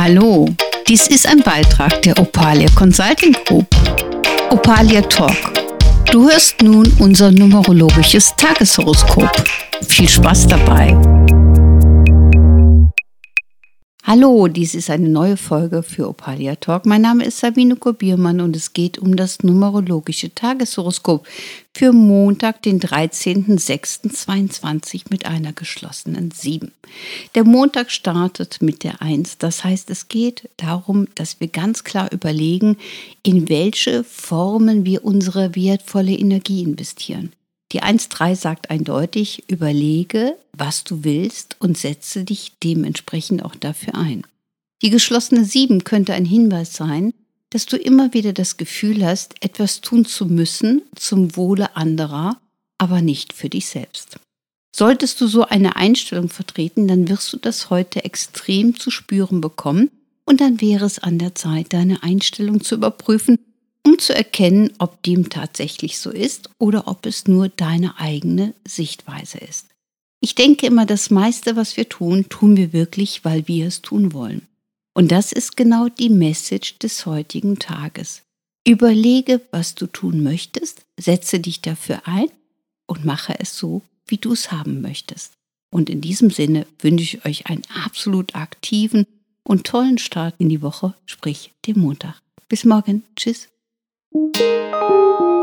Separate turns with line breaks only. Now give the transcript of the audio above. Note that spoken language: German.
Hallo, dies ist ein Beitrag der Opalia Consulting Group. Opalia Talk. Du hörst nun unser numerologisches Tageshoroskop. Viel Spaß dabei. Hallo, dies ist eine neue Folge für Opalia Talk. Mein Name ist Sabine Kobiermann und es geht um das numerologische Tageshoroskop für Montag, den 13.06.22 mit einer geschlossenen 7. Der Montag startet mit der 1. Das heißt, es geht darum, dass wir ganz klar überlegen, in welche Formen wir unsere wertvolle Energie investieren. Die 1.3 sagt eindeutig, überlege, was du willst und setze dich dementsprechend auch dafür ein. Die geschlossene 7 könnte ein Hinweis sein, dass du immer wieder das Gefühl hast, etwas tun zu müssen zum Wohle anderer, aber nicht für dich selbst. Solltest du so eine Einstellung vertreten, dann wirst du das heute extrem zu spüren bekommen und dann wäre es an der Zeit, deine Einstellung zu überprüfen um zu erkennen, ob dem tatsächlich so ist oder ob es nur deine eigene Sichtweise ist. Ich denke immer, das meiste, was wir tun, tun wir wirklich, weil wir es tun wollen. Und das ist genau die Message des heutigen Tages. Überlege, was du tun möchtest, setze dich dafür ein und mache es so, wie du es haben möchtest. Und in diesem Sinne wünsche ich euch einen absolut aktiven und tollen Start in die Woche, sprich den Montag. Bis morgen. Tschüss. Música